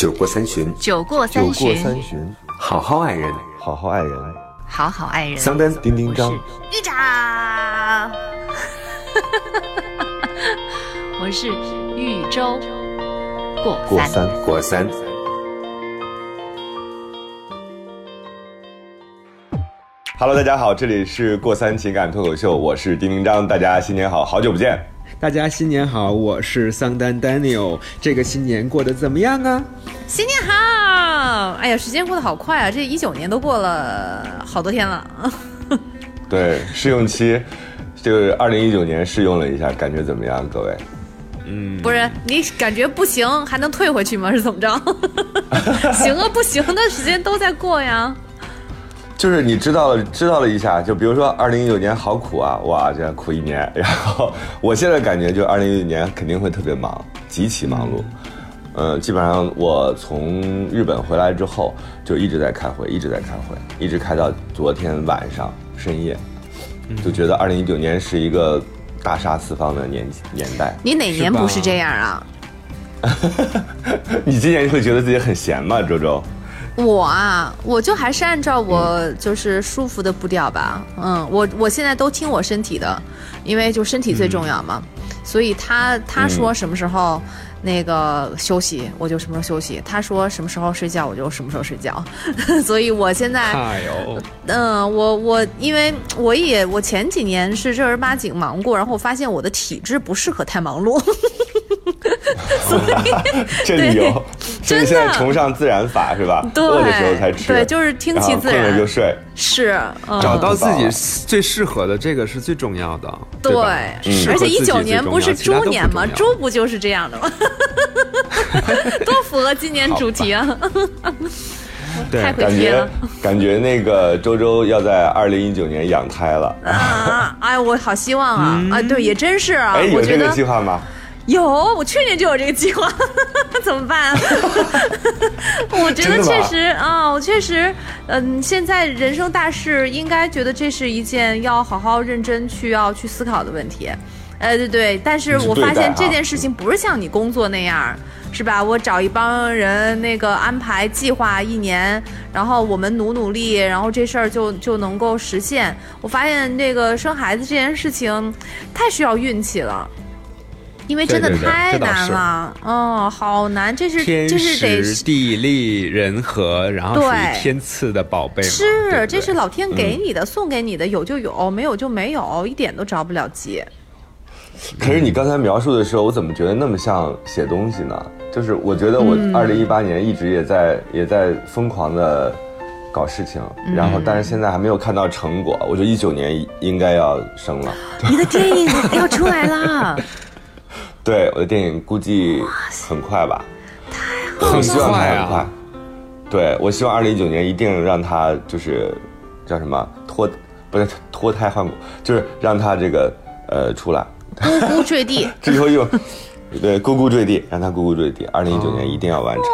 酒过三巡，酒过酒过三巡，好好爱人。好好爱人。好好爱人。桑丹丁丁张，玉长，我是豫州 过三。过三。过三，Hello，大家好，这里是过三情感脱口秀，我是丁丁张，大家新年好，好久不见。大家新年好，我是桑丹 Daniel。这个新年过得怎么样啊？新年好！哎呀，时间过得好快啊！这一九年都过了好多天了。对，试用期就是二零一九年试用了一下，感觉怎么样，各位？嗯不是你感觉不行，还能退回去吗？是怎么着？行啊，不行的时间都在过呀。就是你知道了，知道了一下，就比如说二零一九年好苦啊，哇，这样苦一年。然后我现在感觉就二零一九年肯定会特别忙，极其忙碌。嗯，基本上我从日本回来之后就一直在开会，一直在开会，一直开到昨天晚上深夜，就觉得二零一九年是一个大杀四方的年年代。你哪年不是这样啊？你今年会觉得自己很闲吗，周周？我啊，我就还是按照我就是舒服的步调吧。嗯，我我现在都听我身体的，因为就身体最重要嘛。所以他他说什么时候那个休息，我就什么时候休息；他说什么时候睡觉，我就什么时候睡觉。所以我现在哎呦，嗯，我我因为我也我前几年是正儿八经忙过，然后我发现我的体质不适合太忙碌，这理由，所以真的现在崇尚自然法是吧？对饿的时候才吃，对就是听其自然就睡。是嗯找到自己嗯最适合的，这个是最重要的。对，吧而且一九年不是猪年吗？猪猪不就是这样的吗？多符合今年主题啊！太对会贴感觉了感觉那个周周要在二零一九年养胎了，啊！哎，我好希望啊！啊，对，也真是啊哎，，有这个我觉得计划吗？有，我去年就有这个计划，怎么办？我觉得确实啊，我确实，嗯，现在人生大事，应该觉得这是一件要好好认真去要去思考的问题。呃，对对，但是我发现这件事情不是像你工作那样。是吧？我找一帮人，那个安排计划一年，然后我们努努力，然后这事儿就就能够实现。我发现这个生孩子这件事情太需要运气了。因为真的太难了，哦，好难，这是天这是得时地利人和，然后属对于天赐的宝贝是，这是老天给你的，送给你的，有就有，没有就没有，一点都着不了急。可是你刚才描述的时候，我怎么觉得那么像写东西呢？就是我觉得我嗯二零一八年一直也在也在疯狂的搞事情，嗯然后但是现在还没有看到成果。我觉得一九年应该要生了。你的电影要出来啦！对，我的电影估计很快吧，我很希望它快很快啊。。对，我希望二零一九年一定让它就是叫什么脱不是脱胎换骨，就是让它这个呃出来。咕咕坠地，之后又对咕咕坠地，让它咕咕坠地，二零一九年一定要完成。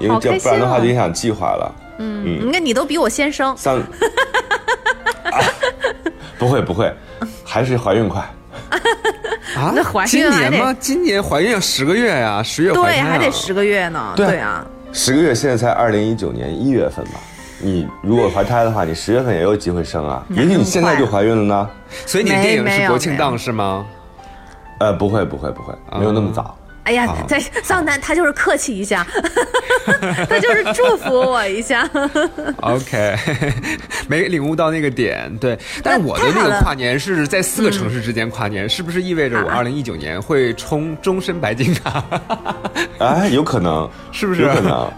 因为这不然的话就影哦！响计划了。嗯，你看你都比我先生，像、啊不会不会，还是怀孕快。啊那怀孕今还得年吗？今年怀孕要十个月呀，十月怀对，胎啊还得十个月呢。对对啊，十个月现在才二零一九年一月份吧。你如果怀胎的话，你十月份也有机会生啊。也许你现在就怀孕了呢。所以你的电影是国庆档是吗？呃，不会不会不会，没有那么早。哎呀好，在桑丹他就是客气一下，他就是祝福我一下。OK，没领悟到那个点，对。但是我的那个跨年是在四个城市之间跨年，是不是意味着我啊二零一九年会冲终身白金卡？哎，有可能，是不是有可能。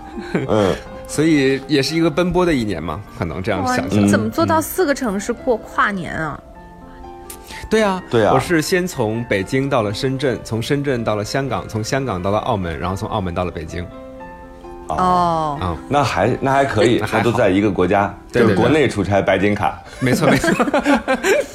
嗯，所以也是一个奔波的一年嘛，可能这样，想想。你怎么做到四个城市过跨年啊？对啊，对啊。我是先从北京到了深圳，从深圳到了香港，从香港到了澳门，然后从澳门到了北京。哦，啊、那还那还可以，那还都在一个国家，就是国内出差白金卡。没错没错。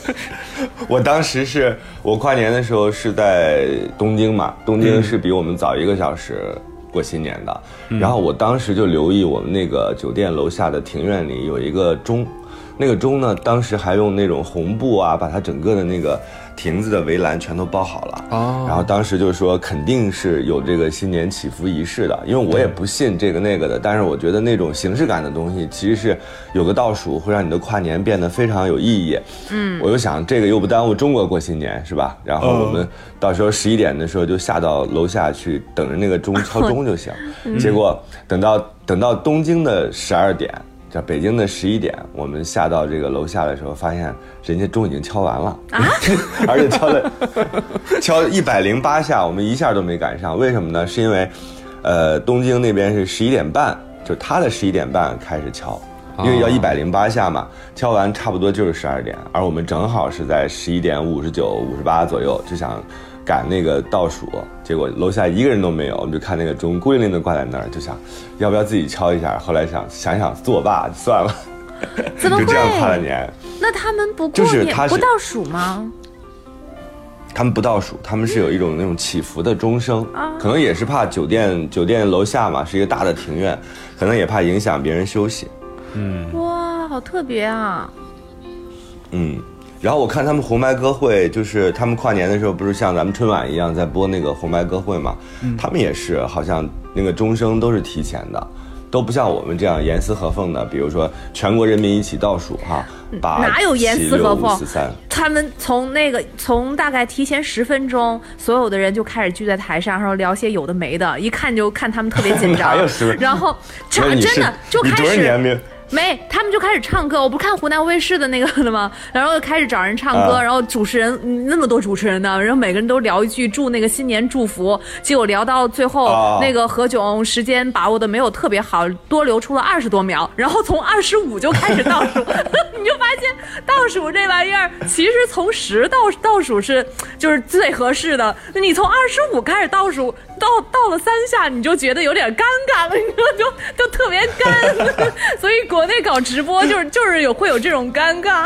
我当时是我跨年的时候是在东京嘛，东京是比我们早一个小时过新年的。然后我当时就留意我们那个酒店楼下的庭院里有一个钟，那个钟呢，当时还用那种红布啊，把它整个的那个亭子的围栏全都包好了。哦然后当时就说肯定是有这个新年祈福仪式的，因为我也不信这个那个的，但是我觉得那种形式感的东西，其实是有个倒数会让你的跨年变得非常有意义。嗯，我就想这个又不耽误中国过新年是吧？然后我们到时候十一点的时候就下到楼下去等着那个钟敲钟就行。结果等到等到东京的十二点。在北京的十一点，我们下到这个楼下的时候，发现人家钟已经敲完了，而且敲了敲一百零八下，我们一下都没赶上。为什么呢？是因为，呃，东京那边是十一点半，就是他的十一点半开始敲，因为要一百零八下嘛，敲完差不多就是十二点，而我们正好是在十一点五十九、五十八左右，就想赶那个倒数，结果楼下一个人都没有，我们就看那个钟孤零零的挂在那儿，就想要不要自己敲一下。后来想想想作罢，算了，怎么 就这样跨了会？年。那他们不过年不倒数吗？他们不倒数，他们是有一种那种起伏的钟声，可能也是怕酒店酒店楼下嘛是一个大的庭院，可能也怕影响别人休息。嗯哇，好特别啊！嗯，然后我看他们红白歌会，就是他们跨年的时候，不是像咱们春晚一样在播那个红白歌会嘛？他们也是，好像那个钟声都是提前的，都不像我们这样严丝合缝的。比如说全国人民一起倒数哈，八哪有严丝合缝他们从那个从大概提前十分钟，所有的人就开始聚在台上，然后聊些有的没的，一看就看他们特别紧张 哪有十分。然后真的就你开始。没，他们就开始唱歌。我不看湖南卫视的那个的吗？然后就开始找人唱歌，啊然后主持人嗯那么多主持人呢，然后每个人都聊一句祝那个新年祝福。结果聊到最后，啊那个何炅时间把握的没有特别好，多留出了二十多秒，然后从二十五就开始倒数，你就发现倒数这玩意儿，其实从十倒倒数是就是最合适的。那你从二十五开始倒数，到到了三下，你就觉得有点尴尬了，你知道就就特别干。所以国内搞直播就是就是有会有这种尴尬，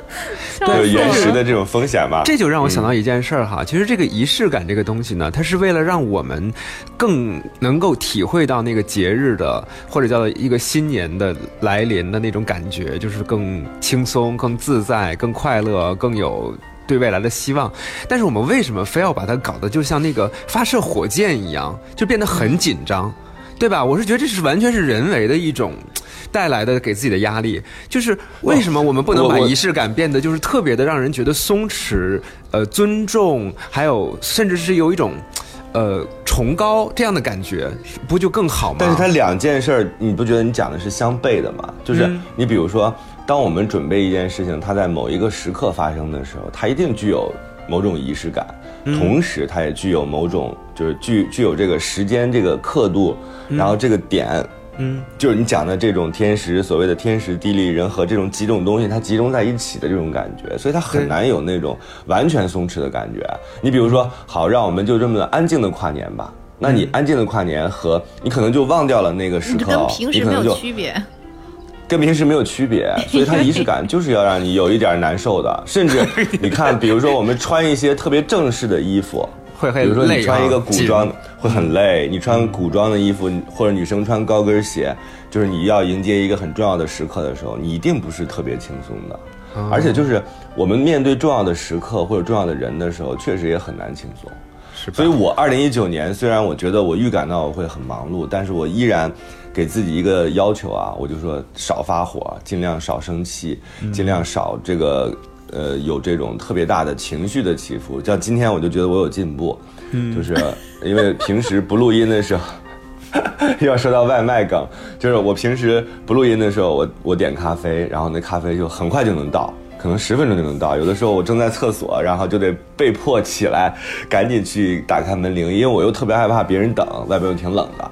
笑有延。时的这种风险吧？这就让我想到一件事儿哈，其实这个仪式感这个东西呢，它是为了让我们更能够体会到那个节日的，或者叫做一个新年的来临的那种感觉，就是更轻松、更自在、更快乐、更有。对未来的希望，但是我们为什么非要把它搞得就像那个发射火箭一样，就变得很紧张，对吧？我是觉得这是完全是人为的一种带来的给自己的压力，就是为什么我们不能把仪式感变得就是特别的让人觉得松弛、呃尊重，还有甚至是有一种呃崇高这样的感觉，不就更好吗？但是它两件事儿，你不觉得你讲的是相悖的吗？就是嗯你比如说，当我们准备一件事情，它在某一个时刻发生的时候，它一定具有某种仪式感，嗯同时它也具有某种就是具具有这个时间这个刻度，然后这个点。嗯，就是你讲的这种天时，所谓的天时地利人和这种几种东西，它集中在一起的这种感觉，所以它很难有那种完全松弛的感觉。你比如说，好，让我们就这么安静的跨年吧。那你安静的跨年和你可能就忘掉了那个时刻、你跟哦，平时没有你可能就区别。跟平时没有区别，所以它仪式感就是要让你有一点难受的。甚至 你看，比如说我们穿一些特别正式的衣服，会很比如说你穿一个古装会很累，你穿古装的衣服或者女生穿高跟鞋，就是你要迎接一个很重要的时刻的时候，你一定不是特别轻松的。哦而且就是我们面对重要的时刻或者重要的人的时候，确实也很难轻松。是所以我二零一九年虽然我觉得我预感到我会很忙碌，但是我依然给自己一个要求啊，我就说少发火，尽量少生气，尽量少这个呃有这种特别大的情绪的起伏。像今天我就觉得我有进步，就是因为平时不录音的时候。又 要说到外卖梗，就是我平时不录音的时候，我我点咖啡，然后那咖啡就很快就能到，可能十分钟就能到。有的时候我正在厕所，然后就得被迫起来，赶紧去打开门铃，因为我又特别害怕别人等，外边又挺冷的。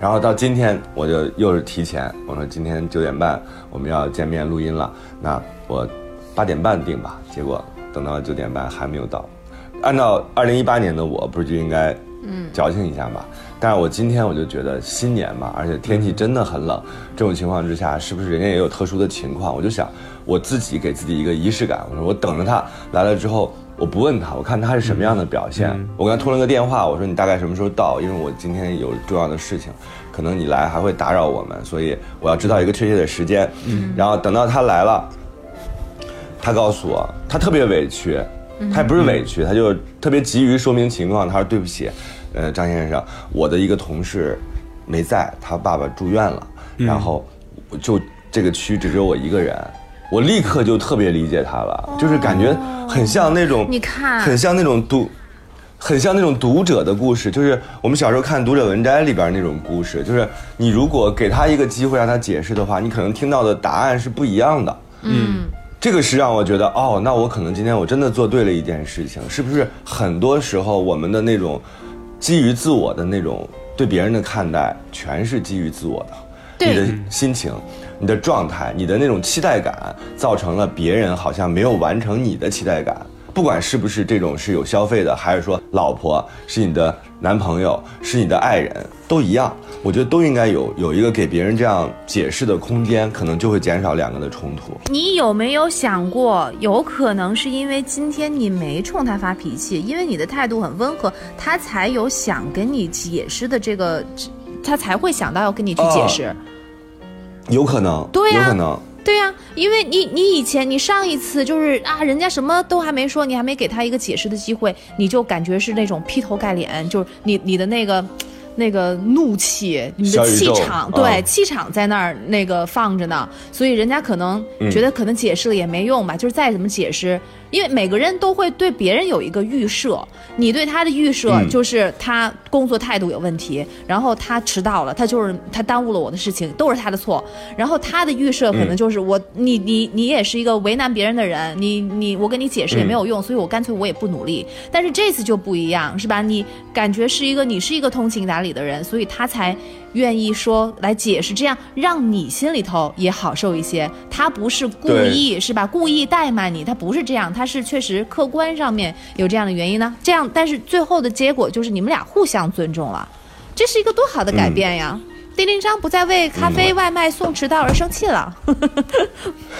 然后到今天我就又是提前，我说今天九点半我们要见面录音了，那我八点半定吧。结果等到九点半还没有到。按照二零一八年的我，不是就应该嗯矫情一下嘛？但是我今天我就觉得新年嘛，而且天气真的很冷，这种情况之下，是不是人家也有特殊的情况？我就想我自己给自己一个仪式感，我说我等着他来了之后，我我不问他，我看他是什么样的表现。我跟他通了个电话，我说你大概什么时候到？因为我今天有重要的事情，可能你来还会打扰我们，所以我要知道一个确切的时间。嗯然后等到他来了，他告诉我他特别委屈，他也不是委屈，他就特别急于说明情况。他说对不起，呃，张先生，我的一个同事没在，他爸爸住院了，然后就这个区只有我一个人。我立刻就特别理解他了，就是感觉很像那种，你看，很像那种读，很像那种读者的故事，就是我们小时候看《读者文摘》里边那种故事，就是你如果给他一个机会让他解释的话，你可能听到的答案是不一样的。嗯，这个是让我觉得，哦，那我可能今天我真的做对了一件事情，是不是？很多时候我们的那种基于自我的那种对别人的看待，全是基于自我的，你的心情。你的状态，你的那种期待感，造成了别人好像没有完成你的期待感。不管是不是这种是有消费的，还是说老婆是你的男朋友，是你的爱人，都一样。我觉得都应该有有一个给别人这样解释的空间，可能就会减少两个的冲突。你有没有想过，有可能是因为今天你没冲他发脾气，因为你的态度很温和，他才有想跟你解释的这个，他才会想到要跟你去解释。有可能，对呀，有可能，对呀，因为你你以前你上一次就是啊，人家什么都还没说，你还没给他一个解释的机会，你就感觉是那种劈头盖脸，就是你你的那个那个怒气，你的气场，对，气场在那儿那个放着呢，所以人家可能觉得可能解释了也没用吧，就是再怎么解释。因为每个人都会对别人有一个预设，你对他的预设就是他工作态度有问题，然后他迟到了，他就是他耽误了我的事情，都是他的错。然后他的预设可能就是我，你你你也是一个为难别人的人，你你我跟你解释也没有用，所以我干脆我也不努力。但是这次就不一样，是吧？你感觉是一个你是一个通情达理的人，所以他才。愿意说来解释，这样让你心里头也好受一些。他不是故意，是吧？故意怠慢你，他不是这样，他是确实客观上面有这样的原因呢。这样，但是最后的结果就是你们俩互相尊重了，这是一个多好的改变呀！丁丁章不再为咖啡外卖送迟到而生气了。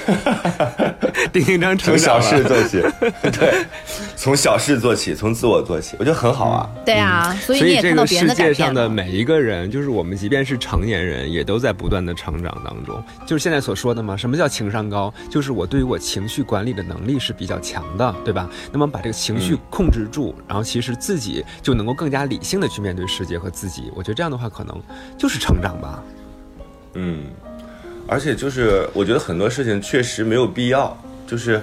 丁丁章从小事做起，对，从小事做起，从自我做起，我觉得很好啊。对啊，所以所以这个世界上的每一个人，就是我们，即便是成年人，也都在不断的成长当中。就是现在所说的嘛，什么叫情商高？就是我对于我情绪管理的能力是比较强的，对吧？那么把这个情绪控制住，然后其实自己就能够更加理性的去面对世界和自己。我觉得这样的话，可能就是成。长吧，嗯，而且就是我觉得很多事情确实没有必要，就是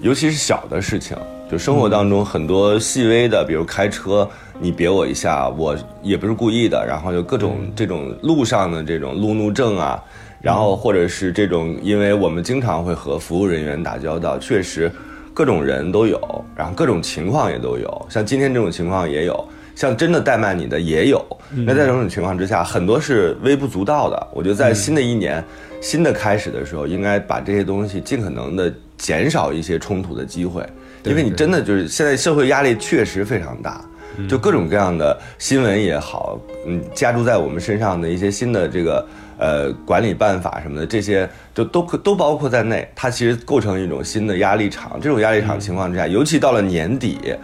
尤其是小的事情，就生活当中很多细微的，比如开车你别我一下，我也不是故意的，然后就各种这种路上的这种路怒症啊，然后或者是这种，因为我们经常会和服务人员打交道，确实各种人都有，然后各种情况也都有，像今天这种情况也有。像真的怠慢你的也有，那在这种情况之下，很多是微不足道的。我觉得在新的一年、新的开始的时候，应该把这些东西尽可能的减少一些冲突的机会，因为你真的就是现在社会压力确实非常大，就各种各样的新闻也好，嗯，加注在我们身上的一些新的这个呃管理办法什么的，这些就都都包括在内，它其实构成一种新的压力场。这种压力场情况之下，尤其到了年底。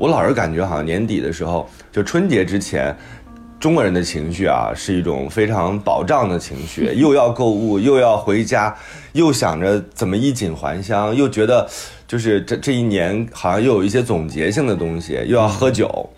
我老是感觉好像年底的时候，就春节之前，中国人的情绪啊是一种非常保障的情绪，又要购物，又要回家，又想着怎么衣锦还乡，又觉得就是这这一年好像又有一些总结性的东西，又要喝酒，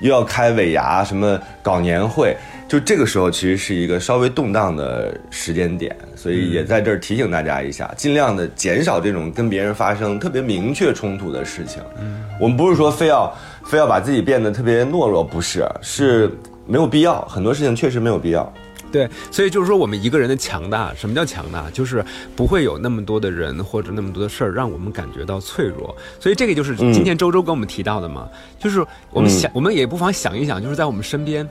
又要开尾牙，什么搞年会。就这个时候，其实是一个稍微动荡的时间点，所以也在这儿提醒大家一下，尽量的减少这种跟别人发生特别明确冲突的事情。嗯，我们不是说非要非要把自己变得特别懦弱，不是，是没有必要，很多事情确实没有必要。对，所以就是说，我们一个人的强大，什么叫强大？就是不会有那么多的人或者那么多的事儿让我们感觉到脆弱。所以这个就是今天周周跟我们提到的嘛，就是我们想，我们也不妨想一想，就是在我们身边。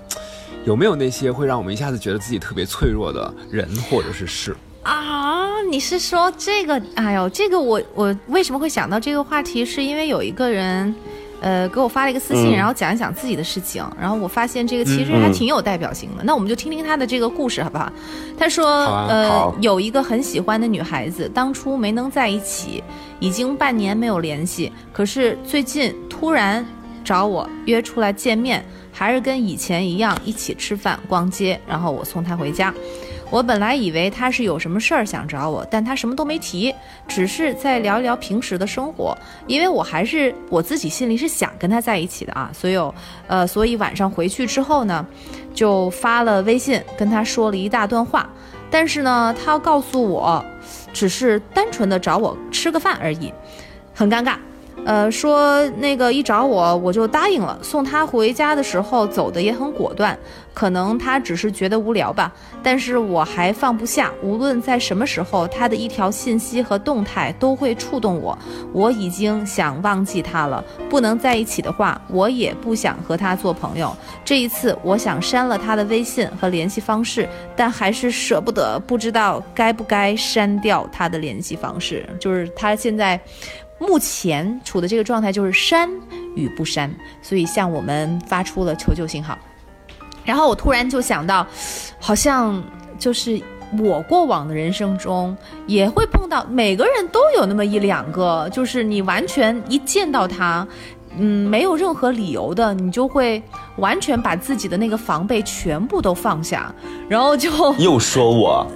有没有那些会让我们一下子觉得自己特别脆弱的人或者是事啊？你是说这个？哎呦，这个我我为什么会想到这个话题？是因为有一个人，呃，给我发了一个私信，嗯然后讲一讲自己的事情。然后我发现这个其实还挺有代表性的。那我们就听听他的这个故事，好不好？他说，啊呃，有一个很喜欢的女孩子，当初没能在一起，已经半年没有联系，可是最近突然找我约出来见面，还是跟以前一样一起吃饭、逛街，然后我送她回家。我本来以为他是有什么事儿想找我，但他什么都没提，只是在聊一聊平时的生活。因为我还是我自己心里是想跟他在一起的啊，所以呃，所以晚上回去之后呢，就发了微信跟他说了一大段话。但是呢，他告诉我，只是单纯的找我吃个饭而已，很尴尬。呃，说那个一找我我就答应了，送他回家的时候走的也很果断，可能他只是觉得无聊吧，但是我还放不下，无论在什么时候，他的一条信息和动态都会触动我，我已经想忘记他了，不能在一起的话，我也不想和他做朋友。这一次，我想删了他的微信和联系方式，但还是舍不得，不知道该不该删掉他的联系方式，就是他现在。目前处的这个状态就是删与不删，所以向我们发出了求救信号。然后我突然就想到，好像就是我过往的人生中也会碰到，每个人都有那么一两个，就是你完全一见到他。嗯，没有任何理由的，你就会完全把自己的那个防备全部都放下，然后就 又说我，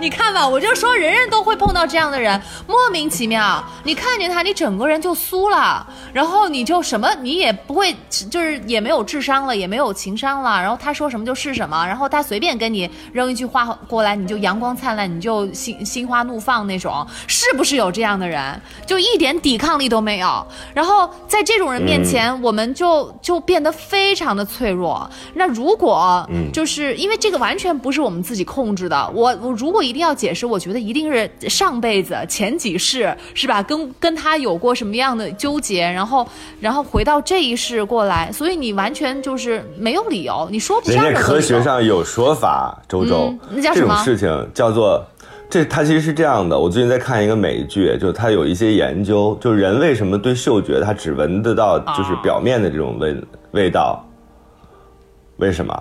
你看吧，我就说人人都会碰到这样的人，莫名其妙，你看见他，你整个人就酥了，然后你就什么，你也不会，就是也没有智商了，也没有情商了，然后他说什么就是什么，然后他随便跟你扔一句话过来，你就阳光灿烂，你就心心花怒放那种，是不是有这样的人？就一点抵抗力都没有，然后在这种人面前，我们就就变得非常的脆弱。那如果就是因为这个完全不是我们自己控制的，我我如果一定要解释，我觉得一定是上辈子前几世是吧？跟跟他有过什么样的纠结，然后然后回到这一世过来，所以你完全就是没有理由，你说不人家上任何理由科学上有说法，周周嗯，那叫这什么种事情叫做。这它其实是这样的，我最近在看一个美剧，就它有一些研究，就人为什么对嗅觉它只闻得到就是表面的这种味味道，为什么？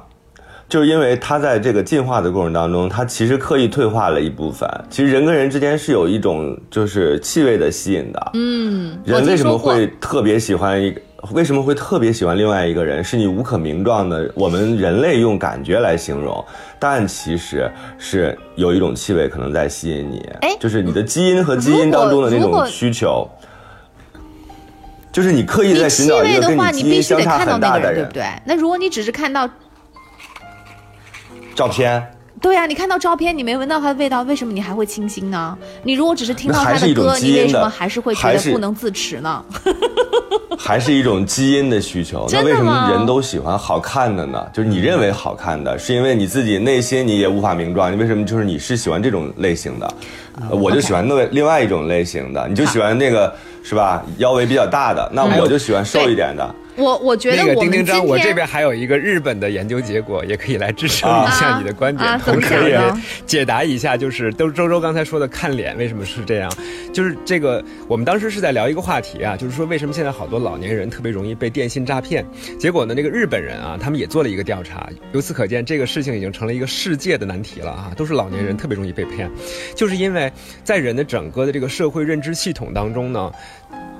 就是因为它在这个进化的过程当中，它其实刻意退化了一部分。其实人跟人之间是有一种就是气味的吸引的，嗯，人为什么会特别喜欢一个？为什么会特别喜欢另外一个人？是你无可名状的，我们人类用感觉来形容，但其实是有一种气味可能在吸引你哎，就是你的基因和基因当中的那种需求，就是你刻意你在寻气找一个跟味的话，你基因必须得相差看到那个人，对很大的人不。对？那如果你只是看到照片，对呀、你看到照片，你没闻到它的味道，为什么你还会清新呢？你如果只是听到那还是一种他的歌，的你为什么还是会觉得不能自持呢？还是一种基因的需求。那为什么人都喜欢好看的呢？就是你认为好看的，是因为你自己内心你也无法名状。你为什么就是你是喜欢这种类型的？呃我就喜欢那另外一种类型的，你就喜欢那个是吧？腰围比较大的，那我就喜欢瘦一点的。我我觉得那个我们今丁丁张，我这边还有一个日本的研究结果，也可以来支撑啊一下你的观点，同时也解答一下，就是都周周刚才说的看脸为什么是这样？就是这个，我们当时是在聊一个话题啊，就是说为什么现在好多老年人特别容易被电信诈骗？结果呢，那个日本人啊，他们也做了一个调查，由此可见，这个事情已经成了一个世界的难题了啊，都是老年人特别容易被骗，就是因为在人的整个的这个社会认知系统当中呢。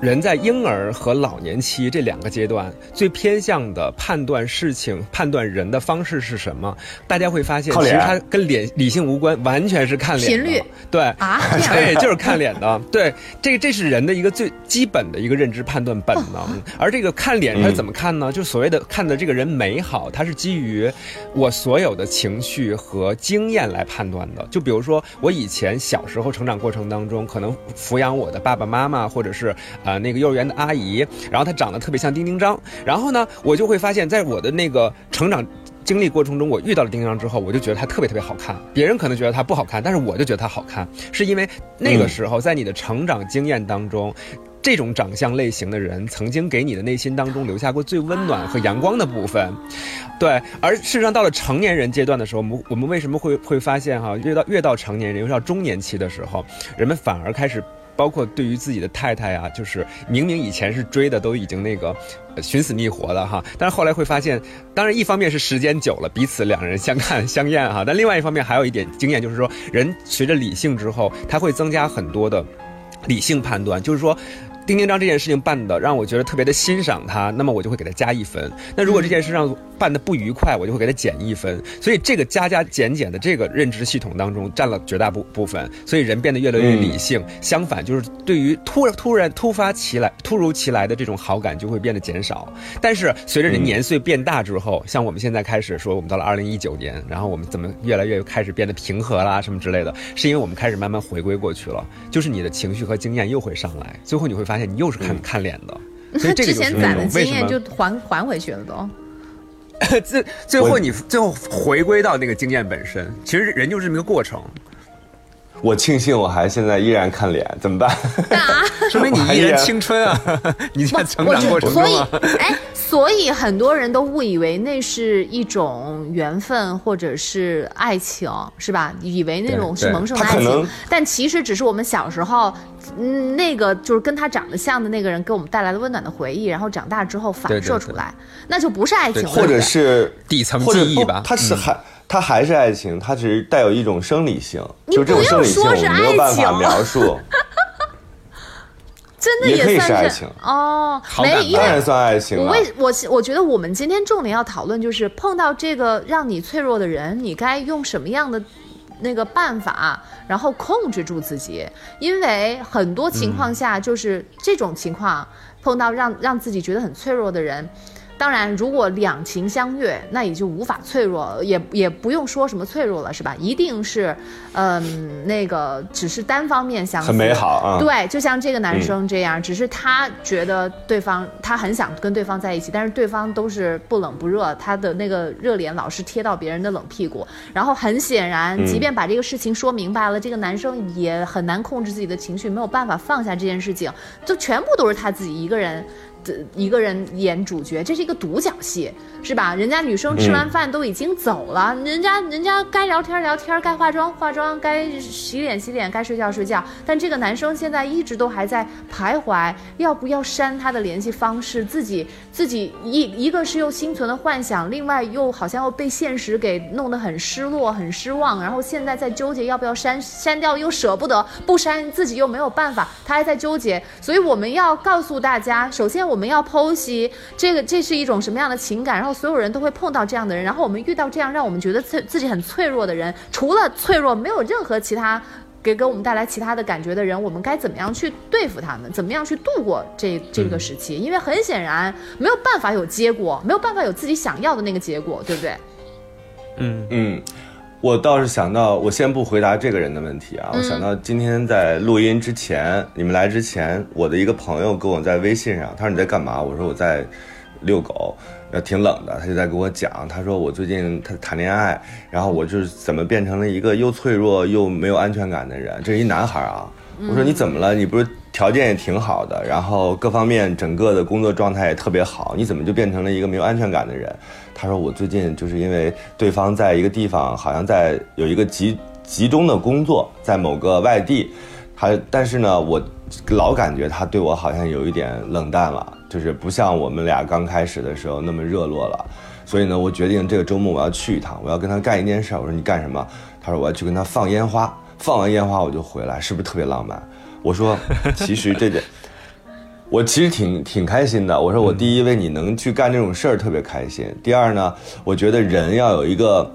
人在婴儿和老年期这两个阶段，最偏向的判断事情、判断人的方式是什么？大家会发现，其实它跟脸理性无关，完全是看脸的。频率对啊 对，就是看脸的。对，这个这是人的一个最基本的一个认知判断本能。而这个看脸，它是怎么看呢？就所谓的看的这个人美好，它是基于我所有的情绪和经验来判断的。就比如说，我以前小时候成长过程当中，可能抚养我的爸爸妈妈，或者是呃那个幼儿园的阿姨，然后她长得特别像丁丁张，然后呢，我就会发现，在我的那个成长。经历过程中，我遇到了丁丁张之后，我就觉得她特别特别好看。别人可能觉得她不好看，但是我就觉得她好看，是因为那个时候在你的成长经验当中，这种长相类型的人曾经给你的内心当中留下过最温暖和阳光的部分。对，而事实上到了成年人阶段的时候，我们我们为什么会会发现哈，越到越到成年人，越到中年期的时候，人们反而开始包括对于自己的太太啊，就是明明以前是追的都已经那个寻死觅活的哈，但是后来会发现，当然一方面是时间久了，彼此两人相看相厌哈，但另外一方面还有一点经验，就是说人随着理性之后，他会增加很多的理性判断，就是说。丁丁章这件事情办的让我觉得特别的欣赏他，那么我就会给他加一分。那如果这件事让办的不愉快，我就会给他减一分。所以这个加加减减的这个认知系统当中占了绝大部部分，所以人变得越来越理性。相反，就是对于突突然突发其来、突如其来的这种好感就会变得减少。但是随着人年岁变大之后，像我们现在开始说，我们到了二零一九年，然后我们怎么越来越开始变得平和啦什么之类的，是因为我们开始慢慢回归过去了，就是你的情绪和经验又会上来，最后你会发现你又是看看脸的，所以这个之前攒的经验就还还回去了都。最最后你最后回归到那个经验本身，其实人就是这么个过程。我庆幸我还现在依然看脸，怎么办？说明你依然青春啊！你在成长过程中啊。所以，哎，所以很多人都误以为那是一种缘分或者是爱情，是吧？以为那种是萌生的爱情，但其实只是我们小时候，嗯，那个就是跟他长得像的那个人给我们带来了温暖的回忆，然后长大之后反射出来，那就不是爱情了，或者是底层记忆吧？他是还。它还是爱情，它只是带有一种生理性，就这种生理性我没有办法描述。真的也可以是爱情。哦，没当然算爱情我为我我觉得我们今天重点要讨论就是碰到这个让你脆弱的人，你该用什么样的那个办法，然后控制住自己，因为很多情况下就是这种情况碰到让让自己觉得很脆弱的人。当然，如果两情相悦，那也就无法脆弱，也也不用说什么脆弱了，是吧？一定是，嗯，那个只是单方面相很美好啊。对，就像这个男生这样，只是他觉得对方他很想跟对方在一起，但是对方都是不冷不热，他的那个热脸老是贴到别人的冷屁股。然后很显然，即便把这个事情说明白了，这个男生也很难控制自己的情绪，没有办法放下这件事情，就全部都是他自己一个人。一个人演主角，这是一个独角戏，是吧？人家女生吃完饭都已经走了，人家人家该聊天聊天，该化妆化妆，该洗脸洗脸，该睡觉睡觉。但这个男生现在一直都还在徘徊，要不要删他的联系方式？自己自己一一个是又心存了幻想，另外又好像又被现实给弄得很失落、很失望。然后现在在纠结要不要删，删掉又舍不得，不删自己又没有办法，他还在纠结。所以我们要告诉大家，首先。我们要剖析这个，这是一种什么样的情感？然后所有人都会碰到这样的人，然后我们遇到这样让我们觉得自自己很脆弱的人，除了脆弱，没有任何其他给给我们带来其他的感觉的人，我们该怎么样去对付他们？怎么样去度过这这个时期？因为很显然没有办法有结果，没有办法有自己想要的那个结果，对不对？嗯嗯。我倒是想到，我先不回答这个人的问题啊。我想到今天在录音之前，你们来之前，我的一个朋友跟我在微信上，他说你在干嘛？我说我在遛狗，呃，挺冷的。他就在跟我讲，他说我最近他谈恋爱，然后我就是怎么变成了一个又脆弱又没有安全感的人。这是一男孩啊。我说你怎么了？你不是条件也挺好的，然后各方面整个的工作状态也特别好，你怎么就变成了一个没有安全感的人？他说我最近就是因为对方在一个地方，好像在有一个集集中的工作，在某个外地，他但是呢，我老感觉他对我好像有一点冷淡了，就是不像我们俩刚开始的时候那么热络了。所以呢，我决定这个周末我要去一趟，我要跟他干一件事。我说你干什么？他说我要去跟他放烟花，放完烟花我就回来，是不是特别浪漫？我说其实这点。我其实挺挺开心的。我说我第一为你能去干这种事儿特别开心。第二呢，我觉得人要有一个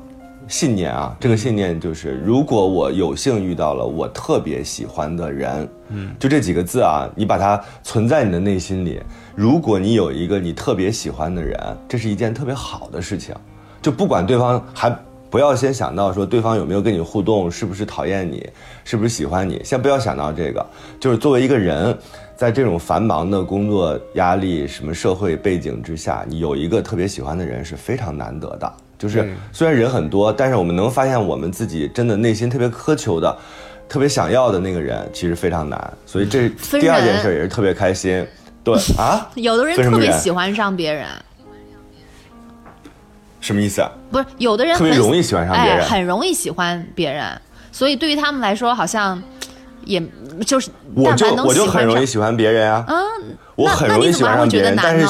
信念啊，这个信念就是，如果我有幸遇到了我特别喜欢的人，嗯，就这几个字啊，你把它存在你的内心里。如果你有一个你特别喜欢的人，这是一件特别好的事情。就不管对方还不要先想到说对方有没有跟你互动，是不是讨厌你，是不是喜欢你，先不要想到这个，就是作为一个人。在这种繁忙的工作压力、什么社会背景之下，你有一个特别喜欢的人是非常难得的。就是虽然人很多，但是我们能发现我们自己真的内心特别苛求的、特别想要的那个人，其实非常难。所以这第二件事也是特别开心。对啊，有的人特别喜欢上别人，什么意思啊？不是有的人特别容易喜欢上别人，很容易喜欢别人，所以对于他们来说，好像。也就是我就我就很容易喜喜欢别人啊，嗯，我很容易喜欢上别人，但是？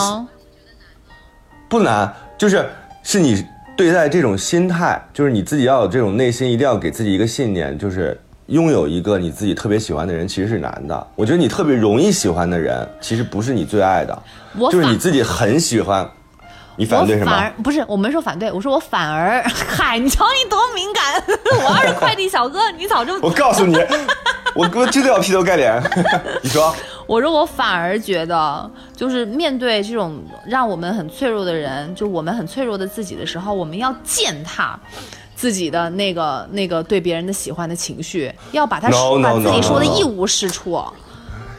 不难，就是是你对待这种心态，就是你自己要有这种内心，一定要给自己一个信念，就是拥有一个你自己特别喜欢的人，其实是难的。我觉得你特别容易喜欢的人，其实不是你最爱的，我就是你自己很喜欢。你反对什么反而？不是，我没说反对，我说我反而，嗨，你瞧你多敏感！我要是快递小哥，你早就我告诉你，我我真的要劈头盖脸。你说，我说我反而觉得，就是面对这种让我们很脆弱的人，就我们很脆弱的自己的时候，我们要践踏自己的那个那个对别人的喜欢的情绪，要把它 No, 把 no, 自己说的.一无是处。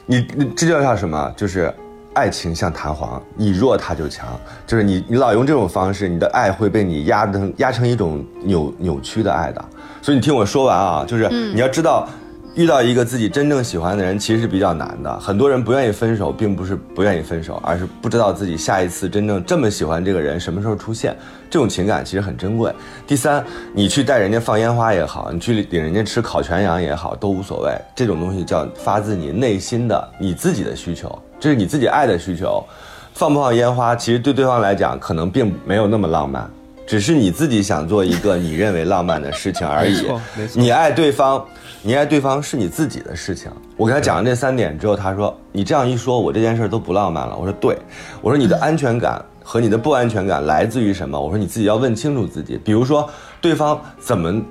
你你这叫叫什么？就是爱情像弹簧，你弱它就强。就是你你老用这种方式，你的爱会被你压成压成一种扭扭曲的爱的。所以你听我说完啊，就是你要知道。遇到一个自己真正喜欢的人，其实是比较难的。很多人不愿意分手，并不是不愿意分手，而是不知道自己下一次真正这么喜欢这个人什么时候出现。这种情感其实很珍贵。第三，你去带人家放烟花也好，你去领人家吃烤全羊也好，都无所谓。这种东西叫发自你内心的你自己的需求，这是你自己爱的需求。放不放烟花，其实对对方来讲可能并没有那么浪漫，只是你自己想做一个你认为浪漫的事情而已你爱对方，你爱对方是你自己的事情。我给他讲了这三点之后，他说：“你这样一说，我这件事都不浪漫了。”我说：“对，我说你的安全感和你的不安全感来自于什么？我说你自己要问清楚自己。比如说，对方怎么，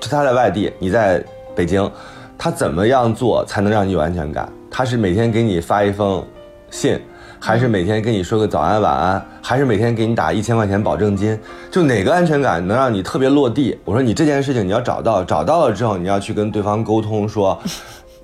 他在外地，你在北京，他怎么样做才能让你有安全感？他是每天给你发一封信，还是每天跟你说个早安晚安，还是每天给你打一千块钱保证金？就哪个安全感能让你特别落地？我说你这件事情你要找到，找到了之后你要去跟对方沟通说，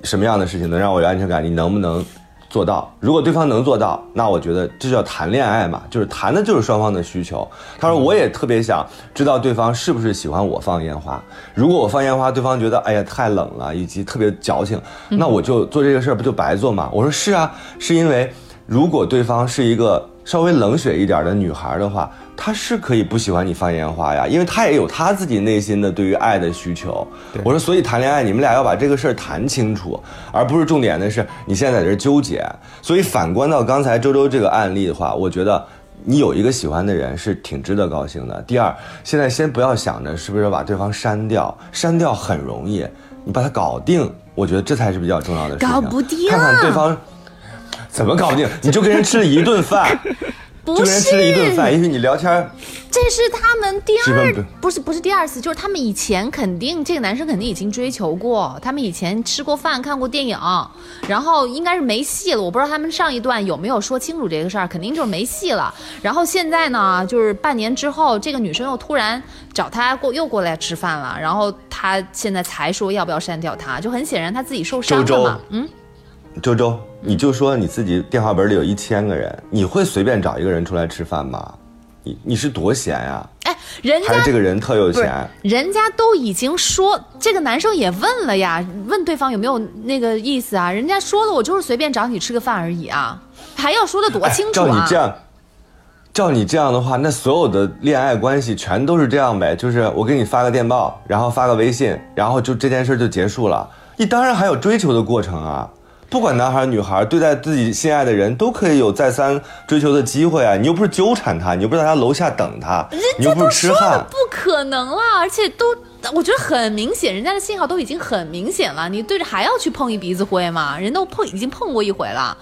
什么样的事情能让我有安全感？你能不能？做到，如果对方能做到，那我觉得这叫谈恋爱嘛，就是谈的就是双方的需求。他说我也特别想知道对方是不是喜欢我放烟花，如果我放烟花，对方觉得哎呀太冷了，以及特别矫情，那我就做这个事儿不就白做吗？我说是啊，是因为如果对方是一个稍微冷血一点的女孩的话，她是可以不喜欢你放烟花呀，因为她也有她自己内心的对于爱的需求。我说，所以谈恋爱你们俩要把这个事儿谈清楚，而不是重点的是你现在在这儿纠结。所以反观到刚才周周这个案例的话，我觉得。你有一个喜欢的人是挺值得高兴的。第二，现在先不要想着是不是把对方删掉，删掉很容易，你把它搞定，我觉得这才是比较重要的事情。搞不定看看对方怎么搞不定，你就跟人吃了一顿饭，不就跟人吃了一顿饭，因为你聊天这是他们第二是不是，不是第二次，就是他们以前肯定这个男生肯定已经追求过，他们以前吃过饭、看过电影，然后应该是没戏了。我不知道他们上一段有没有说清楚这个事儿，肯定就是没戏了。然后现在呢，就是半年之后，这个女生又突然找他过，又过来吃饭了，然后他现在才说要不要删掉他，就很显然他自己受伤了周周。嘛。嗯，周周，你就说你自己电话本里有一千个人，你会随便找一个人出来吃饭吗？你你是多闲呀？哎，人还家是这个人特有钱？，人家都已经说，这个男生也问了呀，问对方有没有那个意思啊？人家说了，我就是随便找你吃个饭而已啊，还要说的多清楚啊照你啊！这样，照你这样的话，那所有的恋爱关系全都是这样呗？就是我给你发个电报，然后发个微信，然后就这件事就结束了。你当然还有追求的过程啊！不管男孩女孩，对待自己心爱的人都可以有再三追求的机会啊！你又不是纠缠他，你又不是在他楼下等他，你又不是痴说了汉。不可能啦，而且都我觉得很明显，人家的信号都已经很明显了，你对着还要去碰一鼻子灰吗？人都碰已经碰过一回了，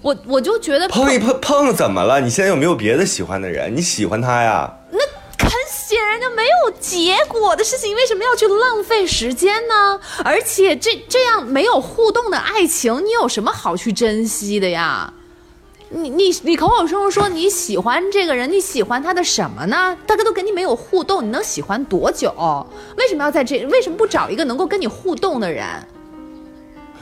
我我就觉得碰一碰碰怎么了？你现在有没有别的喜欢的人？你喜欢他呀？很显然就没有结果的事情，为什么要去浪费时间呢？而且这这样没有互动的爱情，你有什么好去珍惜的呀？你你你口口声声说你喜欢这个人，你喜欢他的什么呢？大家都跟你没有互动，你能喜欢多久？为什么要在这？为什么不找一个能够跟你互动的人？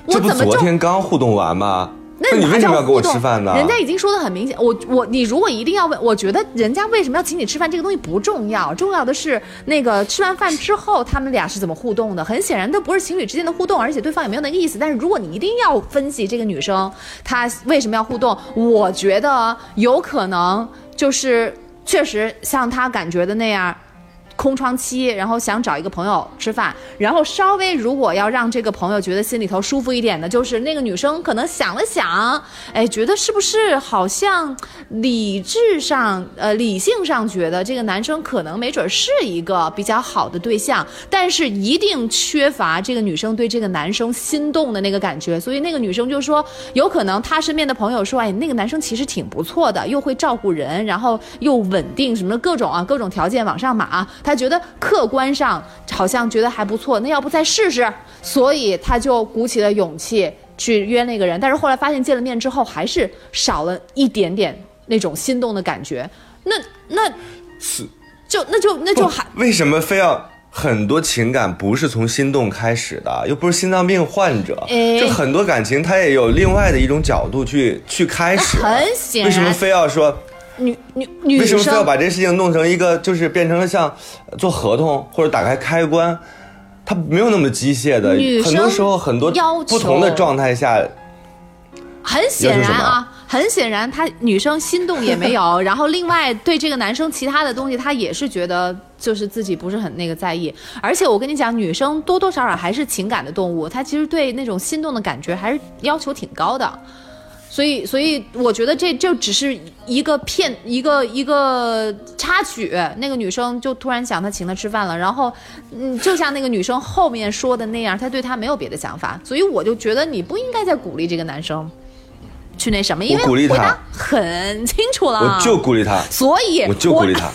我这不怎么就昨天刚互动完吗？那你为哪什么要跟我吃饭呢？人家已经说的很明显，我我你如果一定要问，我觉得人家为什么要请你吃饭这个东西不重要，重要的是那个吃完饭之后他们俩是怎么互动的。很显然，都不是情侣之间的互动，而且对方也没有那个意思。但是如果你一定要分析这个女生她为什么要互动，我觉得有可能就是确实像她感觉的那样。空窗期，然后想找一个朋友吃饭，然后稍微如果要让这个朋友觉得心里头舒服一点的，就是那个女生可能想了想，哎，觉得是不是好像理智上呃理性上觉得这个男生可能没准是一个比较好的对象，但是一定缺乏这个女生对这个男生心动的那个感觉，所以那个女生就说，有可能她身边的朋友说，哎，那个男生其实挺不错的，又会照顾人，然后又稳定，什么各种啊各种条件往上码，她觉得客观上好像觉得还不错，那要不再试试？所以他就鼓起了勇气去约那个人，但是后来发现见了面之后还是少了一点点那种心动的感觉，那那是就那就那就还为什么非要？很多情感不是从心动开始的，又不是心脏病患者，哎就很多感情它也有另外的一种角度去去开始。很显然为什么非要说？女女女为什么非要把这事情弄成一个，就是变成了像呃做合同或者打开开关？它没有那么机械的女，很多时候很多要求不同的状态下，很显然啊，很显然，她女生心动也没有，然后另外对这个男生其他的东西，她也是觉得就是自己不是很那个在意。而且我跟你讲，女生多多少少还是情感的动物，她其实对那种心动的感觉还是要求挺高的。所以，所以我觉得这就只是一个片，一个一个插曲。那个女生就突然想她请他吃饭了，然后，嗯，就像那个女生后面说的那样，她对他没有别的想法。所以我就觉得你不应该再鼓励这个男生去那什么，因为鼓励他很清楚了。我就鼓励他，所以我就鼓励他。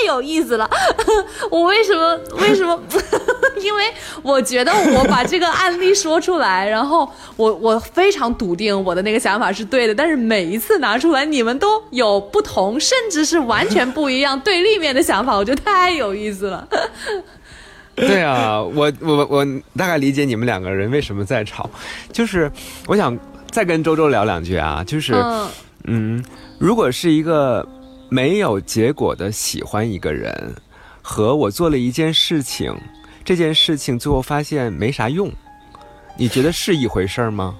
太有意思了，我为什么为什么？因为我觉得我把这个案例说出来，然后我我非常笃定我的那个想法是对的，但是每一次拿出来，你们都有不同，甚至是完全不一样、对立面的想法，我觉得太有意思了。对啊，我我我大概理解你们两个人为什么在吵，就是我想再跟周周聊两句啊，就是嗯嗯，如果是一个没有结果的喜欢一个人，和我做了一件事情，这件事情最后发现没啥用，你觉得是一回事儿吗？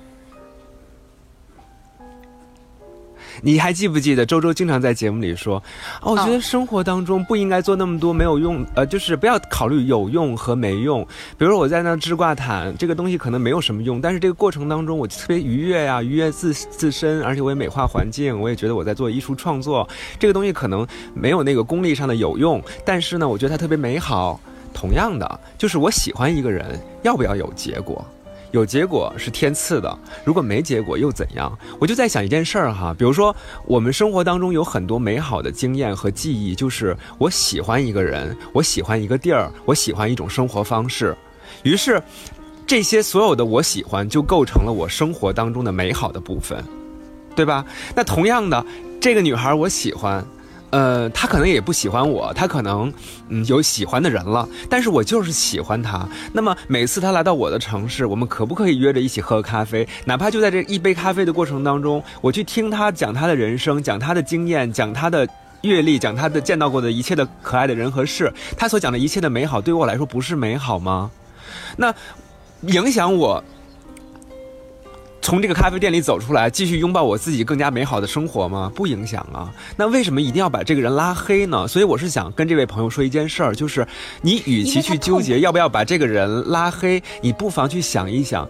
你还记不记得周周经常在节目里说，哦，我觉得生活当中不应该做那么多没有用，呃，就是不要考虑有用和没用。比如说我在那织挂毯，这个东西可能没有什么用，但是这个过程当中我特别愉悦呀、愉悦自自身，而且我也美化环境，我也觉得我在做艺术创作，这个东西可能没有那个功利上的有用，但是呢，我觉得它特别美好。同样的，就是我喜欢一个人，要不要有结果？有结果是天赐的，如果没结果又怎样？我就在想一件事儿哈，比如说我们生活当中有很多美好的经验和记忆，就是我喜欢一个人，我喜欢一个地儿，我喜欢一种生活方式，于是这些所有的我喜欢就构成了我生活当中的美好的部分，对吧？那同样的，这个女孩我喜欢。呃，他可能也不喜欢我，他可能嗯有喜欢的人了，但是我就是喜欢他。那么每次他来到我的城市，我们可不可以约着一起喝咖啡？哪怕就在这一杯咖啡的过程当中，我去听他讲他的人生，讲他的经验，讲他的阅历，讲他的见到过的一切的可爱的人和事，他所讲的一切的美好，对于我来说不是美好吗？那影响我。从这个咖啡店里走出来，继续拥抱我自己更加美好的生活吗？不影响啊。那为什么一定要把这个人拉黑呢？所以我是想跟这位朋友说一件事儿，就是你与其去纠结要不要把这个人拉黑，你不妨去想一想，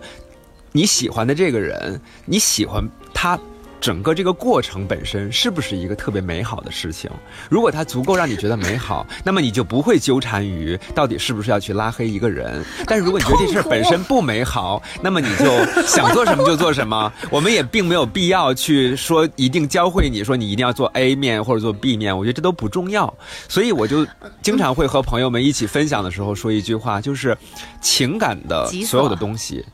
你喜欢的这个人，你喜欢他。整个这个过程本身是不是一个特别美好的事情？如果它足够让你觉得美好，那么你就不会纠缠于到底是不是要去拉黑一个人。但是如果你觉得这事儿本身不美好，那么你就想做什么就做什么。我们也并没有必要去说一定教会你说你一定要做 A 面或者做 B 面，我觉得这都不重要。所以我就经常会和朋友们一起分享的时候说一句话，就是情感的所有的东西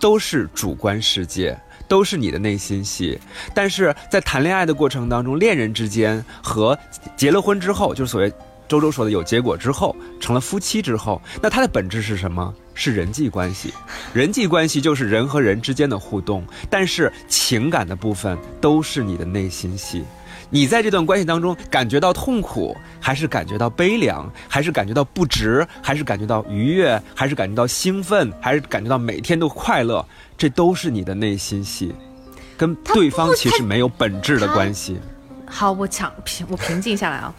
都是主观世界。都是你的内心戏，但是在谈恋爱的过程当中，恋人之间和结了婚之后，就是所谓周周说的有结果之后，成了夫妻之后，那它的本质是什么？是人际关系。人际关系就是人和人之间的互动，但是情感的部分都是你的内心戏。你在这段关系当中感觉到痛苦，还是感觉到悲凉，还是感觉到不值，还是感觉到愉悦，还是感觉到兴奋，还是感觉到每天都快乐？这都是你的内心戏，跟对方其实没有本质的关系。好，我抢平我平静下来啊。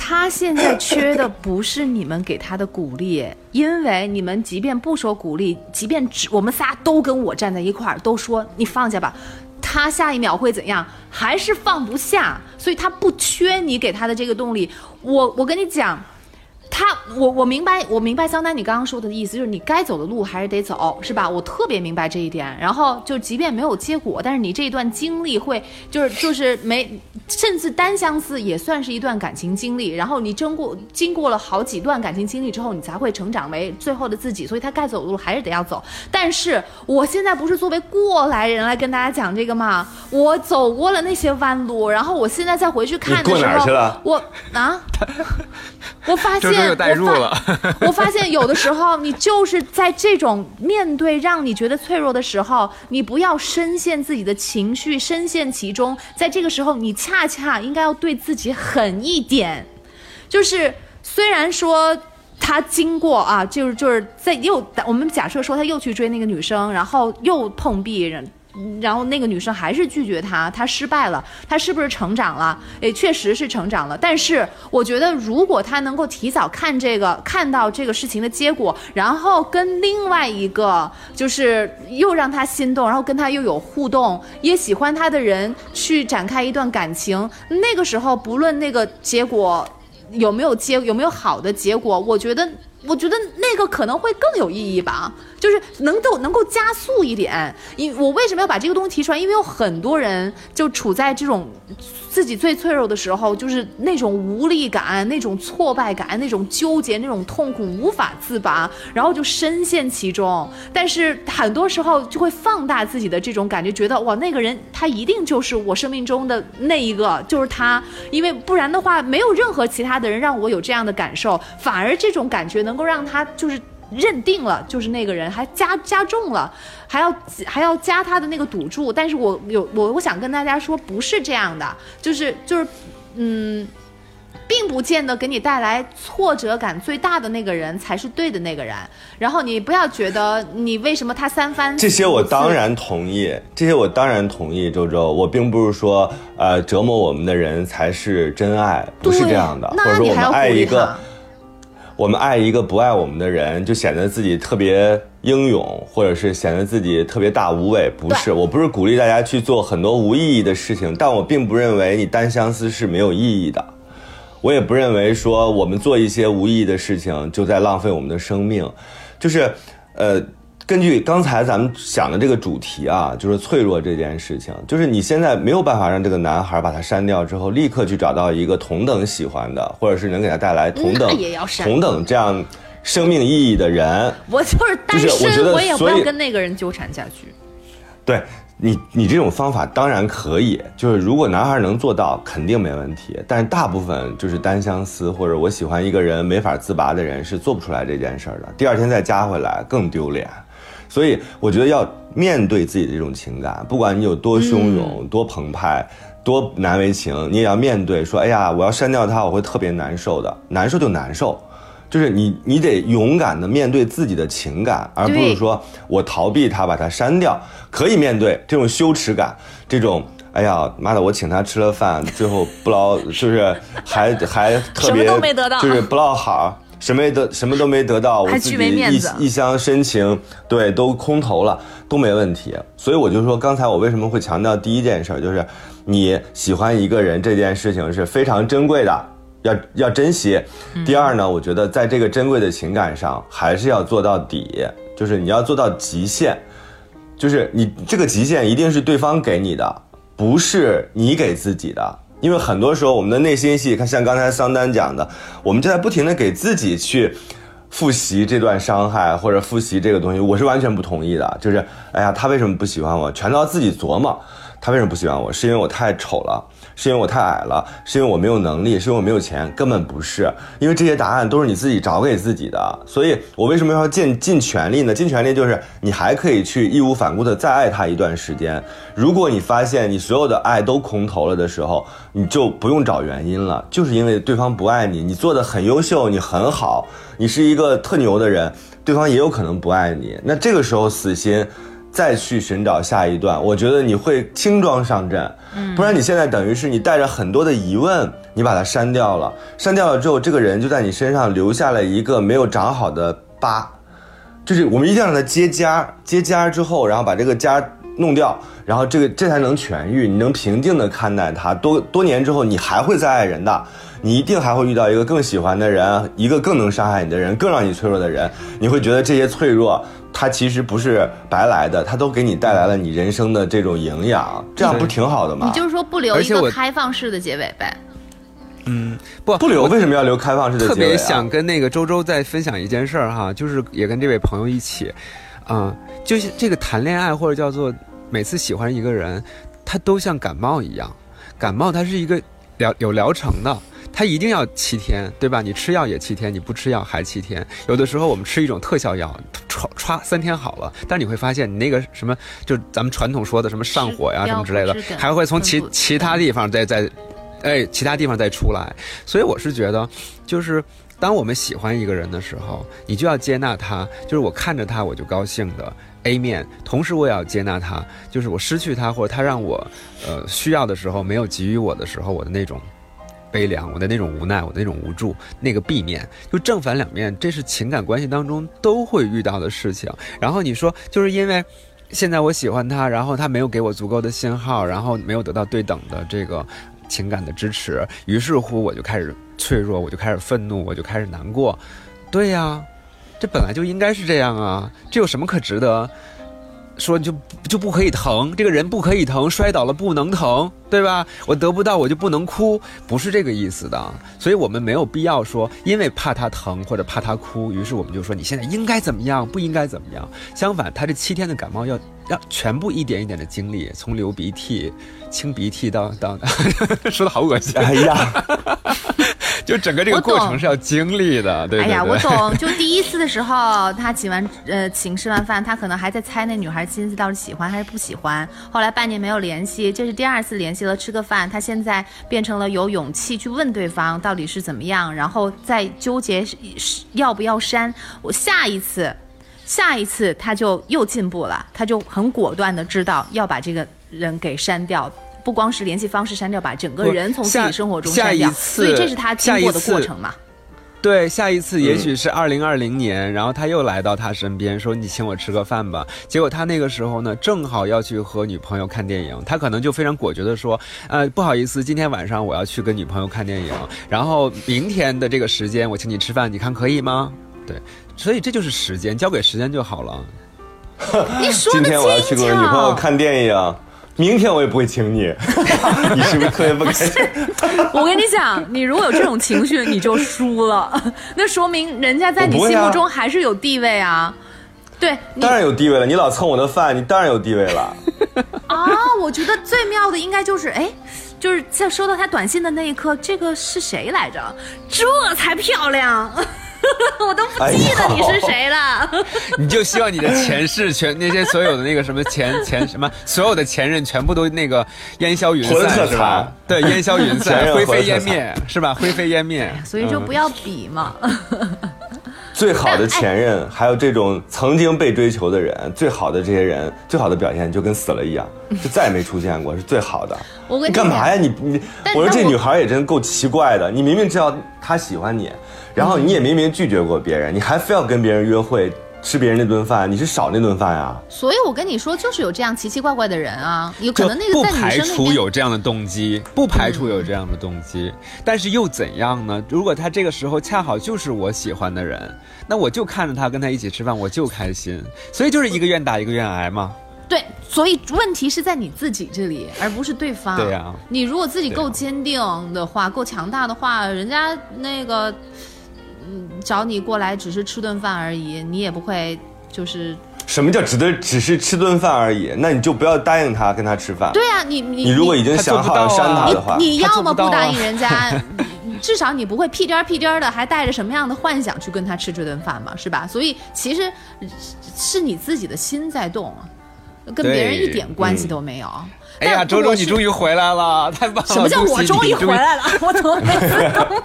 他现在缺的不是你们给他的鼓励，因为你们即便不说鼓励，即便只我们仨都跟我站在一块儿，都说你放下吧，他下一秒会怎样？还是放不下，所以他不缺你给他的这个动力。我我跟你讲。他，我我明白，我明白桑丹你刚刚说的意思，就是你该走的路还是得走，是吧？我特别明白这一点。然后就即便没有结果，但是你这一段经历会，就是就是没，甚至单相思也算是一段感情经历。然后你经过经过了好几段感情经历之后，你才会成长为最后的自己。所以他该走的路还是得要走。但是我现在不是作为过来人来跟大家讲这个吗？我走过了那些弯路，然后我现在再回去看的时候，我啊，我发现。有代入了，我发现有的时候你就是在这种面对让你觉得脆弱的时候，你不要深陷自己的情绪，深陷其中。在这个时候，你恰恰应该要对自己狠一点。就是虽然说他经过啊，就是就是在又我们假设说他又去追那个女生，然后又碰壁。然后那个女生还是拒绝他，他失败了，他是不是成长了？诶，确实是成长了。但是我觉得，如果他能够提早看这个，看到这个事情的结果，然后跟另外一个就是又让他心动，然后跟他又有互动，也喜欢他的人去展开一段感情，那个时候不论那个结果有没有结有没有好的结果，我觉得。我觉得那个可能会更有意义吧，就是能够能够加速一点。因我为什么要把这个东西提出来？因为有很多人就处在这种。自己最脆弱的时候，就是那种无力感、那种挫败感、那种纠结、那种痛苦无法自拔，然后就深陷其中。但是很多时候就会放大自己的这种感觉，觉得哇，那个人他一定就是我生命中的那一个，就是他。因为不然的话，没有任何其他的人让我有这样的感受，反而这种感觉能够让他就是。认定了就是那个人，还加加重了，还要还要加他的那个赌注。但是我有我我想跟大家说，不是这样的，就是就是，嗯，并不见得给你带来挫折感最大的那个人才是对的那个人。然后你不要觉得你为什么他三番这些我当然同意，这些我当然同意。周周，我并不是说呃折磨我们的人才是真爱，不是这样的，或者说我们爱一个。我们爱一个不爱我们的人，就显得自己特别英勇，或者是显得自己特别大无畏。不是，我不是鼓励大家去做很多无意义的事情，但我并不认为你单相思是没有意义的。我也不认为说我们做一些无意义的事情就在浪费我们的生命。就是，呃。根据刚才咱们想的这个主题啊，就是脆弱这件事情，就是你现在没有办法让这个男孩把他删掉之后，立刻去找到一个同等喜欢的，或者是能给他带来同等同等这样生命意义的人。我就是单身，我也不要跟那个人纠缠下去。对你，你这种方法当然可以，就是如果男孩能做到，肯定没问题。但是大部分就是单相思或者我喜欢一个人没法自拔的人是做不出来这件事儿的。第二天再加回来更丢脸。所以我觉得要面对自己的这种情感，不管你有多汹涌、多澎湃、多难为情，你也要面对。说，哎呀，我要删掉他，我会特别难受的。难受就难受，就是你，你得勇敢的面对自己的情感，而不是说我逃避他，把他删掉。可以面对这种羞耻感，这种，哎呀，妈的，我请他吃了饭，最后不捞，就是还还特别，就是不捞好。什么也得什么都没得到，我自己一一厢深情，对，都空投了，都没问题。所以我就说，刚才我为什么会强调第一件事，就是你喜欢一个人这件事情是非常珍贵的，要要珍惜。第二呢，我觉得在这个珍贵的情感上，还是要做到底，就是你要做到极限，就是你这个极限一定是对方给你的，不是你给自己的。因为很多时候，我们的内心戏，看像刚才桑丹讲的，我们就在不停的给自己去复习这段伤害，或者复习这个东西，我是完全不同意的。就是，哎呀，他为什么不喜欢我？全都要自己琢磨，他为什么不喜欢我？是因为我太丑了。是因为我太矮了，是因为我没有能力，是因为我没有钱，根本不是，因为这些答案都是你自己找给自己的。所以我为什么要尽尽全力呢？尽全力就是你还可以去义无反顾的再爱他一段时间。如果你发现你所有的爱都空投了的时候，你就不用找原因了，就是因为对方不爱你，你做的很优秀，你很好，你是一个特牛的人，对方也有可能不爱你。那这个时候死心。再去寻找下一段，我觉得你会轻装上阵，不然你现在等于是你带着很多的疑问，你把它删掉了，删掉了之后，这个人就在你身上留下了一个没有长好的疤，就是我们一定要让它结痂，结痂之后，然后把这个痂弄掉，然后这个这才能痊愈，你能平静的看待它。多多年之后，你还会再爱人的，你一定还会遇到一个更喜欢的人，一个更能伤害你的人，更让你脆弱的人，你会觉得这些脆弱。它其实不是白来的，它都给你带来了你人生的这种营养，这样不挺好的吗？你就是说不留一个开放式的结尾呗？嗯，不不留，为什么要留开放式的结尾、啊？特别想跟那个周周再分享一件事儿哈，就是也跟这位朋友一起，啊、就是这个谈恋爱或者叫做每次喜欢一个人，他都像感冒一样，感冒它是一个疗有疗程的。它一定要七天，对吧？你吃药也七天，你不吃药还七天。有的时候我们吃一种特效药，歘歘三天好了，但你会发现你那个什么，就咱们传统说的什么上火呀是什么之类的还会从其其他地方再再，哎，其他地方再出来。所以我是觉得，就是当我们喜欢一个人的时候，你就要接纳他，就是我看着他我就高兴的 A 面，同时我也要接纳他，就是我失去他或者他让我呃需要的时候没有给予我的时候，我的那种。悲凉，我的那种无奈，我的那种无助，那个避免，就正反两面，这是情感关系当中都会遇到的事情。然后你说，就是因为现在我喜欢他，然后他没有给我足够的信号，然后没有得到对等的这个情感的支持，于是乎我就开始脆弱，我就开始愤怒，我就开始难过。对呀，这本来就应该是这样啊，这有什么可值得？说就就不可以疼，这个人不可以疼，摔倒了不能疼，对吧？我得不到我就不能哭，不是这个意思的。所以我们没有必要说，因为怕他疼或者怕他哭，于是我们就说你现在应该怎么样，不应该怎么样。相反，他这七天的感冒要要全部一点一点的经历，从流鼻涕、清鼻涕到到，说的好恶心，哎呀，就整个这个过程是要经历的，对对对。哎呀，我懂。就第一次的时候，他请完呃请吃完饭，他可能还在猜那女孩心思到底喜欢还是不喜欢。后来半年没有联系，这是第二次联系了，吃个饭。他现在变成了有勇气去问对方到底是怎么样，然后再纠结要不要删。我下一次。下一次他就又进步了，他就很果断的知道要把这个人给删掉，不光是联系方式删掉，把整个人从自己生活中下删掉。一次所以这是他经过的过程嘛。对，下一次也许是二零二零年，然后他又来到他身边，说：“你请我吃个饭吧。”结果他那个时候呢，正好要去和女朋友看电影，他可能就非常果决的说：“呃，不好意思，今天晚上我要去跟女朋友看电影，然后明天的这个时间我请你吃饭，你看可以吗？”对，所以这就是时间，交给时间就好了。你说的今天我要去跟我女朋友。看电影，明天我也不会请你，你是不是特别不开心？我跟你讲，你如果有这种情绪，你就输了，那说明人家在你心目中还是有地位啊。对当然有地位了，你老蹭我的饭，你当然有地位了。啊，我觉得最妙的应该就是，哎，就是在收到他短信的那一刻，这个是谁来着？这才漂亮，我都不记得你是谁了。你就希望你的前世全那些所有的那个什么前前什么所有的前任全部都那个烟消云散是吧？对，烟消云散，灰飞烟灭是吧？灰飞烟灭。所以就不要比嘛。最好的前任，还有这种曾经被追求的人，最好的这些人，最好的表现就跟死了一样，就再也没出现过，是最好的。我跟你干嘛呀？你你，我说这女孩也真够奇怪的。你明明知道她喜欢你，然后你也明明拒绝过别人，你还非要跟别人约会，吃别人那顿饭，你是少那顿饭呀？所以我跟你说，就是有这样奇奇怪怪的人啊，有可能那个在女排除有这样的动机，不排除有这样的动机，但是又怎样呢？如果他这个时候恰好就是我喜欢的人，那我就看着他跟他一起吃饭，我就开心。所以就是一个愿打一个愿挨嘛。对，所以问题是在你自己这里，而不是对方。对呀你如果自己够坚定的话，够强大的话，人家那个，嗯，找你过来只是吃顿饭而已，你也不会就是。什么叫只得只是吃顿饭而已？那你就不要答应他跟他吃饭。对啊，你你你如果已经想好要删他的话，你你要么不答应人家，你至少你不会屁颠儿屁颠儿的，还带着什么样的幻想去跟他吃这顿饭嘛，是吧？所以其实是你自己的心在动，跟别人一点关系都没有。哎呀，周周，你终于回来了，太棒了！什么叫我终于回来了？我怎么每次都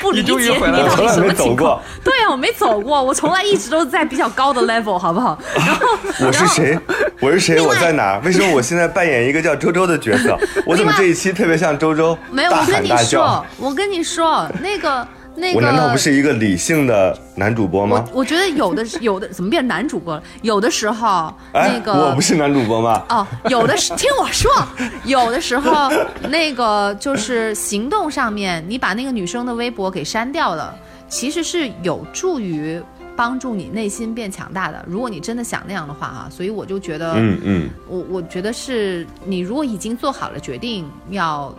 不理解你你终于回来了到底从来没什么情况走过。对呀、我没走过，我从来一直都在比较高的 level，好不好？然后我是谁？我是谁？我在哪儿？为什么我现在扮演一个叫周周的角色？我怎么这一期特别像周周？没有，我跟你说，。我跟你说，那个那个，我难道不是一个理性的男主播吗我？我觉得有的有的怎么变男主播了？有的时候、哎那，个我不是男主播吗？哦，有的是听我说，有的时候那个就是行动上面，你把那个女生的微博给删掉了，其实是有助于帮助你内心变强大的。如果你真的想那样的话啊，所以我就觉得，嗯嗯，我我觉得是你如果已经做好了决定，要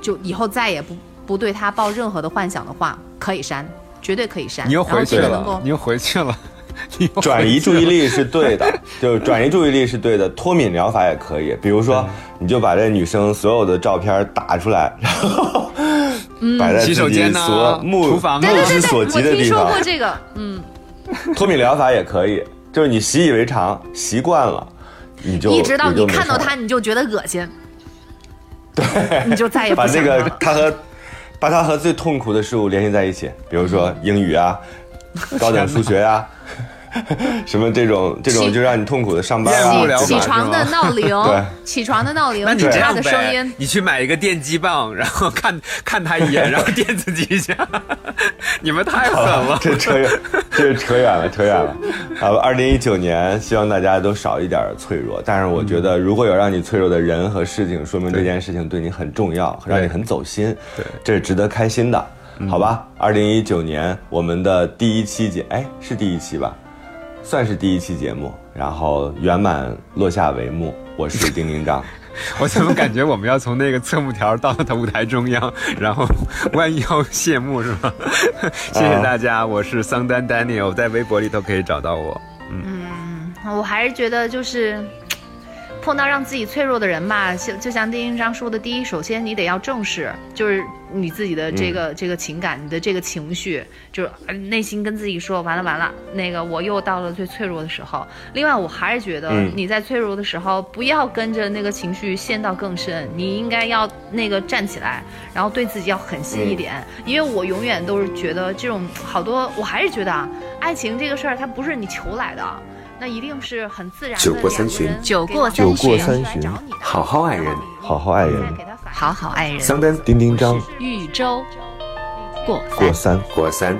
就以后再也不不对他抱任何的幻想的话，可以删，绝对可以删。你又回去了你又回去了，转移注意力是对的，就是转移注意力是对的。脱敏疗法也可以，比如说，你就把这女生所有的照片打出来，然后摆在洗手自己间呐所目厨房啊目之所及的我听地方说过。这个，嗯，脱敏疗法也可以，就是你习以为常，习惯了，你就一直到你看到他，你就觉得恶心，对，你就再也不把那个想他了。他和把它和最痛苦的事物联系在一起，比如说英语啊、高等数学啊，什么这种这种就让你痛苦的上班啊起起床的闹铃对，起床的闹铃，那你这样他的声呗音，，你去买一个电击棒，然后看看他一眼，然后电自己一下，你们太狠了。这扯远，这扯远了，扯远了。啊，二零一九年，希望大家都少一点脆弱。但是我觉得，如果有让你脆弱的人和事情，说明这件事情对你很重要，让你很走心，对这是值得开心的，好吧？二零一九年我们的第一期节，哎，是第一期吧？算是第一期节目，然后圆满落下帷幕。我是丁丁张，我怎么感觉我们要从那个侧幕条到舞台中央，然后弯腰谢幕是吗？谢谢大家，我是桑丹 Daniel，在微博里头可以找到我。嗯我还是觉得就是。碰到让自己脆弱的人吧，就就像丁丁章说的，第一，首先你得要正视，就是你自己的这个、这个情感，你的这个情绪，就是呃内心跟自己说，完了完了，那个我又到了最脆弱的时候。另外，我还是觉得嗯你在脆弱的时候，不要跟着那个情绪陷到更深，你应该要那个站起来，然后对自己要狠心一点。因为我永远都是觉得这种好多，我还是觉得啊，爱情这个事儿它不是你求来的。那一定是很自然的。酒过三巡酒过酒过三巡好好爱人，好好爱人，好好爱人。桑丹丁丁张豫州过过三。过三。